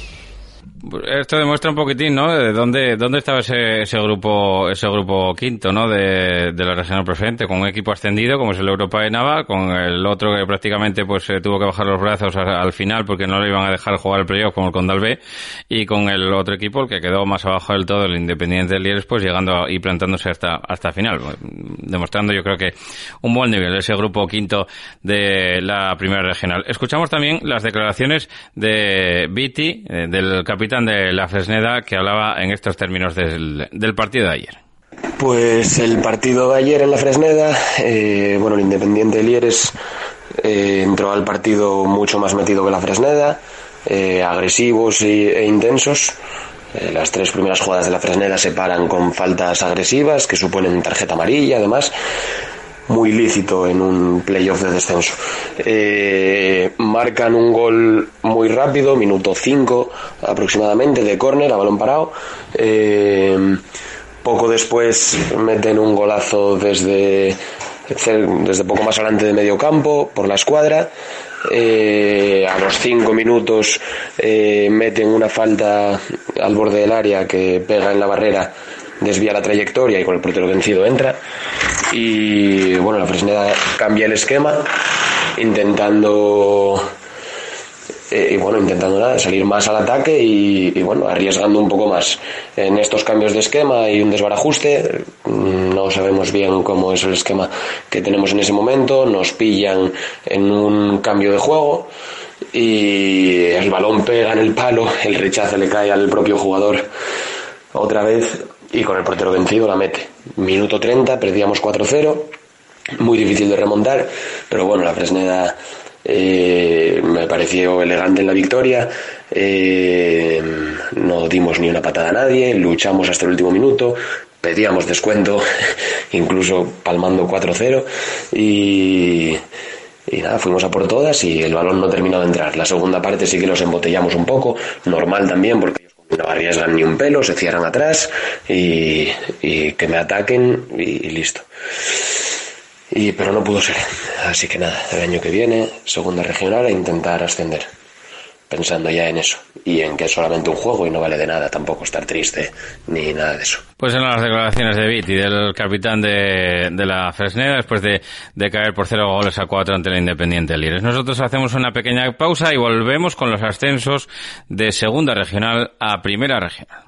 Esto demuestra un poquitín, ¿no? De dónde, dónde estaba ese, ese grupo, ese grupo quinto, ¿no? De, de la regional preferente, con un equipo ascendido, como es el Europa de Nava, con el otro que prácticamente, pues, tuvo que bajar los brazos al, final porque no le iban a dejar jugar el playoff como el Condal B, y con el otro equipo, el que quedó más abajo del todo, el Independiente del Lieres, pues llegando y plantándose hasta, hasta final, demostrando yo creo que un buen nivel, ese grupo quinto de la primera regional. Escuchamos también las declaraciones de Viti, eh, del capitán de la Fresneda que hablaba en estos términos del, partido de ayer. Pues el partido de ayer en la Fresneda, eh, bueno, el Independiente Lieres eh, entró al partido mucho más metido que la Fresneda, eh, agresivos e intensos. las tres primeras jugadas de la Fresneda se paran con faltas agresivas que suponen tarjeta amarilla, además muy lícito en un playoff de descenso. Eh, marcan un gol muy rápido, minuto 5 aproximadamente, de córner a balón parado. Eh, poco después meten un golazo desde, desde poco más adelante de medio campo, por la escuadra. Eh, a los 5 minutos meten una falta al borde del área que pega en la barrera desvía la trayectoria y con el portero vencido entra. Y bueno, la Fresneda cambia el esquema, intentando eh, y bueno, intentando salir más al ataque y, bueno, arriesgando un poco más. En estos cambios de esquema hay un desbarajuste, mm, no sabemos bien cómo es el esquema que tenemos en ese momento, nos pillan en un cambio de juego y el balón pega en el palo, el rechazo le cae al propio jugador otra vez y con el portero vencido la mete. Minuto 30, perdíamos 4-0, muy difícil de remontar, pero bueno, la Fresneda eh, me pareció elegante en la victoria, eh, no dimos ni una patada a nadie, luchamos hasta el último minuto, pedíamos descuento, [LAUGHS] incluso palmando 4-0 y... Y nada, fuimos a por todas y el balón no terminó de entrar. La segunda parte sí que los embotellamos un poco, normal también, porque no arriesgan ni un pelo, se cierran atrás y, que me ataquen y, listo. Y, pero no pudo ser. Así que nada, el año que viene, segunda regional, a intentar ascender. Pensando ya en eso. Y en que es solamente un juego y no vale de nada tampoco estar triste ni nada de eso. Pues en las declaraciones de Viti, del capitán de, de la Fresneda, después de, de, caer por cero goles a cuatro ante el Independiente Lires. Nosotros hacemos una pequeña pausa y volvemos con los ascensos de segunda regional a primera regional.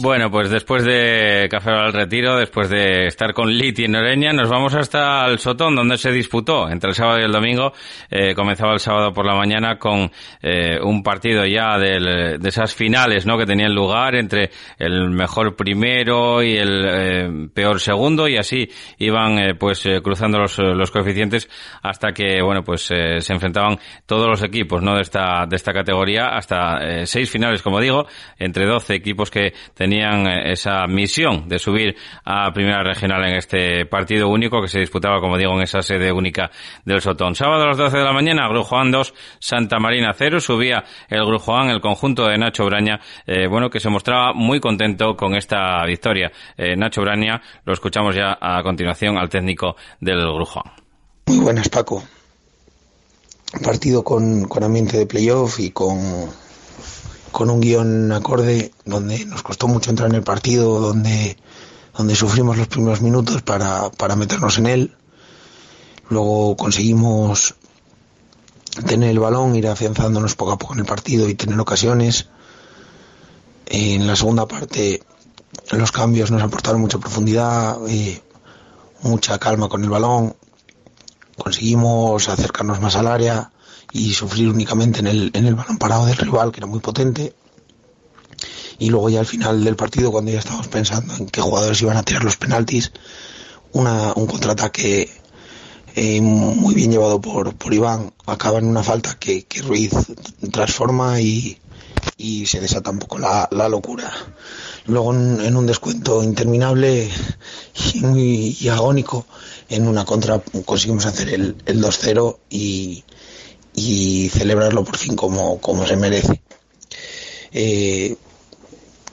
Bueno, pues después de Café al Retiro, después de estar con Liti en Oreña, nos vamos hasta el Sotón, donde se disputó entre el sábado y el domingo. Eh, comenzaba el sábado por la mañana con eh, un partido ya del, de esas finales ¿no? que tenían lugar entre el mejor primero y el eh, peor segundo, y así iban eh, pues eh, cruzando los, los coeficientes hasta que bueno pues se enfrentaban todos los equipos ¿no? de, esta, de esta categoría, hasta seis finales, como digo, entre 12 equipos que tenían tenían eh, esa misión de subir a Primera Regional en este partido único que se disputaba, como digo, en esa sede única del Sotón. Sábado a las 12 de la mañana, Grujoán 2, Santa Marina 0, subía el Grujoán, el conjunto de Nacho Braña, eh, bueno, que se mostraba muy contento con esta victoria. Eh, Nacho Braña, lo escuchamos ya a continuación al técnico del Grujoán. Muy buenas, Paco. Partido con, con ambiente de playoff y con con un guion acorde donde nos costó mucho entrar en el partido, donde, donde sufrimos los primeros minutos para, para meternos en él. Luego conseguimos tener el balón, ir afianzándonos poco a poco en el partido y tener ocasiones. En la segunda parte los cambios nos aportaron mucha profundidad, eh, mucha calma con el balón. Conseguimos acercarnos más al área y sufrir únicamente en el, en el balón parado del rival, que era muy potente. Y luego ya al final del partido, cuando ya estábamos pensando en qué jugadores iban a tirar los penaltis, una, un contraataque eh, muy bien llevado por, por Iván acaba en una falta que, que Ruiz transforma y, y se desata un poco la, la locura. Luego en, un descuento interminable y muy y agónico, en una contra conseguimos hacer el, el 2-0 y, y celebrarlo por fin como, como se merece. Eh,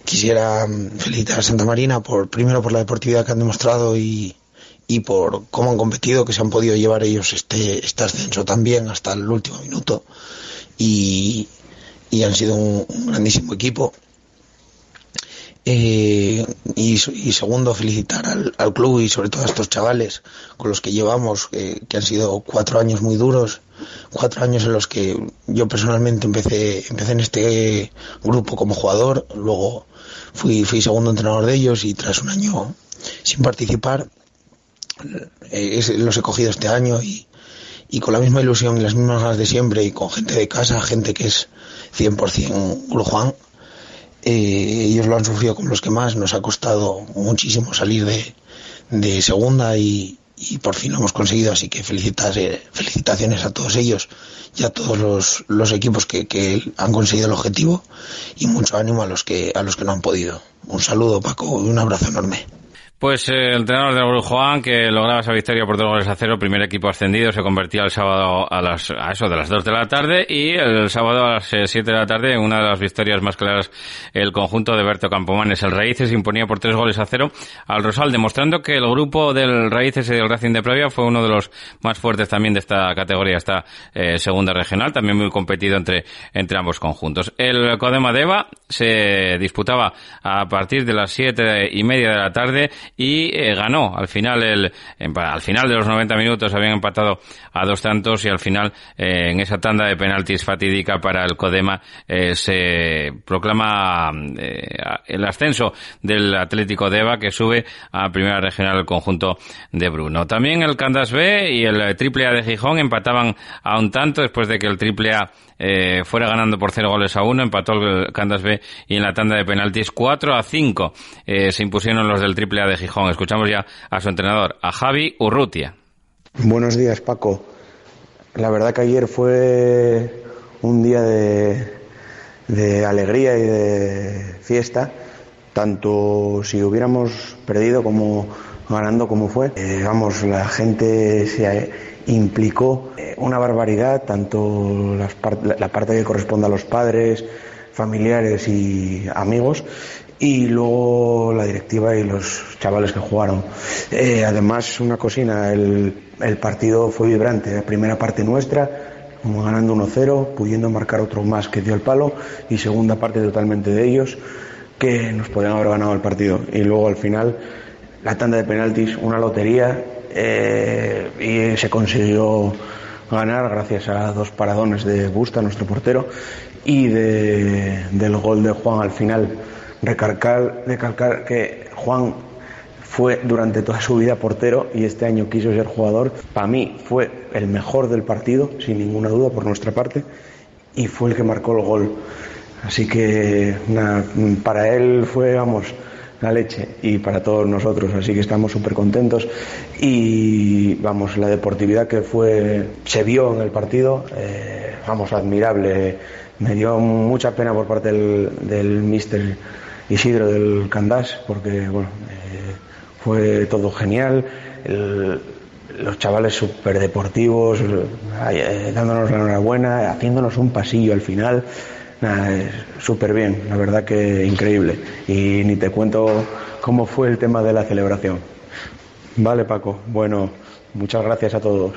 quisiera felicitar a Santa Marina por primero por la deportividad que han demostrado y, y por cómo han competido, que se han podido llevar ellos este, este ascenso también hasta el último minuto y, y han sido un, un grandísimo equipo. Eh, y, y, segundo, felicitar al, al, club y sobre todo a estos chavales con los que llevamos, eh, que han sido cuatro años muy duros, cuatro años en los que yo personalmente empecé, empecé en este grupo como jugador, luego fui, fui segundo entrenador de ellos y tras un año sin participar, eh, los he cogido este año y, y con la misma ilusión y las mismas ganas de siempre y con gente de casa, gente que es 100% Juan eh, ellos lo han sufrido como los que más, nos ha costado muchísimo salir de, de segunda y, y, por fin lo hemos conseguido, así que eh, felicitaciones a todos ellos y a todos los, los equipos que, que, han conseguido el objetivo y mucho ánimo a los que, a los que no han podido. Un saludo Paco y un abrazo enorme. Pues eh, el entrenador del Brujuán, que lograba esa victoria por dos goles a cero, primer equipo ascendido, se convertía el sábado a las a eso de las dos de la tarde y el sábado a las eh, siete de la tarde, en una de las victorias más claras, el conjunto de Berto Campomanes, el Raíces, imponía por tres goles a cero al Rosal, demostrando que el grupo del Raíces y del Racing de Previa fue uno de los más fuertes también de esta categoría, esta eh, segunda regional, también muy competido entre, entre ambos conjuntos. El Codema Deva se disputaba a partir de las siete y media de la tarde y eh, ganó. Al final, el, al final de los 90 minutos habían empatado a dos tantos y al final, eh, en esa tanda de penaltis fatídica para el Codema, eh, se proclama el ascenso del Atlético de Eva que sube a primera regional el conjunto de Bruno. También el Candas B y el Triple A de Gijón empataban a un tanto después de que el Triple A eh, fuera ganando por cero goles a uno, empató el Candas B y en la tanda de penaltis 4 a 5 eh, se impusieron los del Triple A de Gijón. Escuchamos ya a su entrenador, a Javi Urrutia. Buenos días, Paco. La verdad que ayer fue un día de, alegría y de fiesta, tanto si hubiéramos perdido como ganando como fue. Eh, vamos, la gente se implicó eh, una barbaridad, tanto la parte que corresponde a los padres, familiares y amigos, y luego la directiva y los chavales que jugaron. Eh, además, una cocina, el, el, partido fue vibrante, la primera parte nuestra, como ganando 1-0, pudiendo marcar otro más que dio el palo, y segunda parte totalmente de ellos, que nos podían haber ganado el partido. Y luego al final, la tanda de penaltis, una lotería, eh, y se consiguió ganar gracias a dos paradones de Busta, nuestro portero, y de, del gol de Juan al final. Recalcar, recalcar que Juan fue durante toda su vida portero y este año quiso ser jugador. Para mí fue el mejor del partido, sin ninguna duda por nuestra parte, y fue el que marcó el gol. Así que para él fue, vamos, la leche y para todos nosotros, así que estamos súper contentos y vamos, la deportividad que fue, se vio en el partido, eh, vamos, admirable, me dio mucha pena por parte del, del mister Isidro del Candás, porque bueno, eh, fue todo genial, los chavales súper deportivos, eh, dándonos la enhorabuena, haciéndonos un pasillo al final, súper bien, la verdad que increíble. Y ni te cuento cómo fue el tema de la celebración. Vale, Paco. Bueno, muchas gracias a todos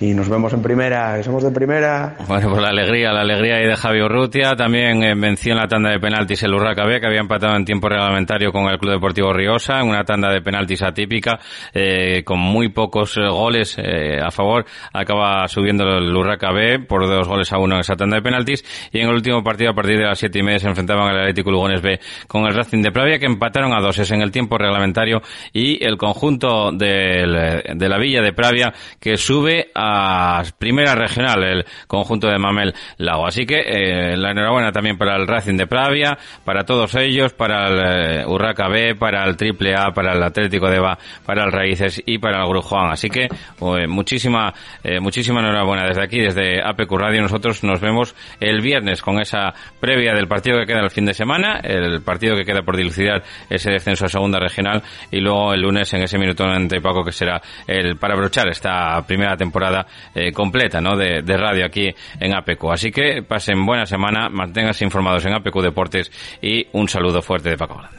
y nos vemos en primera, somos de primera. Bueno, pues la alegría, la alegría ahí de Javi Urrutia. También eh, la tanda de penaltis el Urraca B, que había empatado en tiempo reglamentario con el Club Deportivo Riosa, en una tanda de penaltis atípica, eh, con muy pocos eh, goles a favor. Acaba subiendo el Urraca B por dos goles a uno en esa tanda de penaltis. Y en el último partido, a partir de las siete y media, se enfrentaban el Atlético Lugones B con el Racing de Pravia, que empataron a dos es en el tiempo reglamentario. Y el conjunto de la Villa de Pravia, que sube a primera regional, el conjunto de Mamel Lago. Así que eh, la enhorabuena también para el Racing de Pravia, para todos ellos, para el eh, Urraca B, para el Triple A, para el Atlético de Ba, para el Raíces y para el Grujuan. Así que pues, muchísima, eh, muchísima enhorabuena desde aquí, desde APQ Radio. Nosotros nos vemos el viernes con esa previa del partido que queda el fin de semana, el partido que queda por dilucidar ese descenso a segunda regional y luego el lunes en ese minuto ante Paco que será el para esta primera temporada eh, completa ¿no? de, radio aquí en APQ. Así que pasen buena semana, manténganse informados en APQ Deportes y un saludo fuerte de Paco Grande.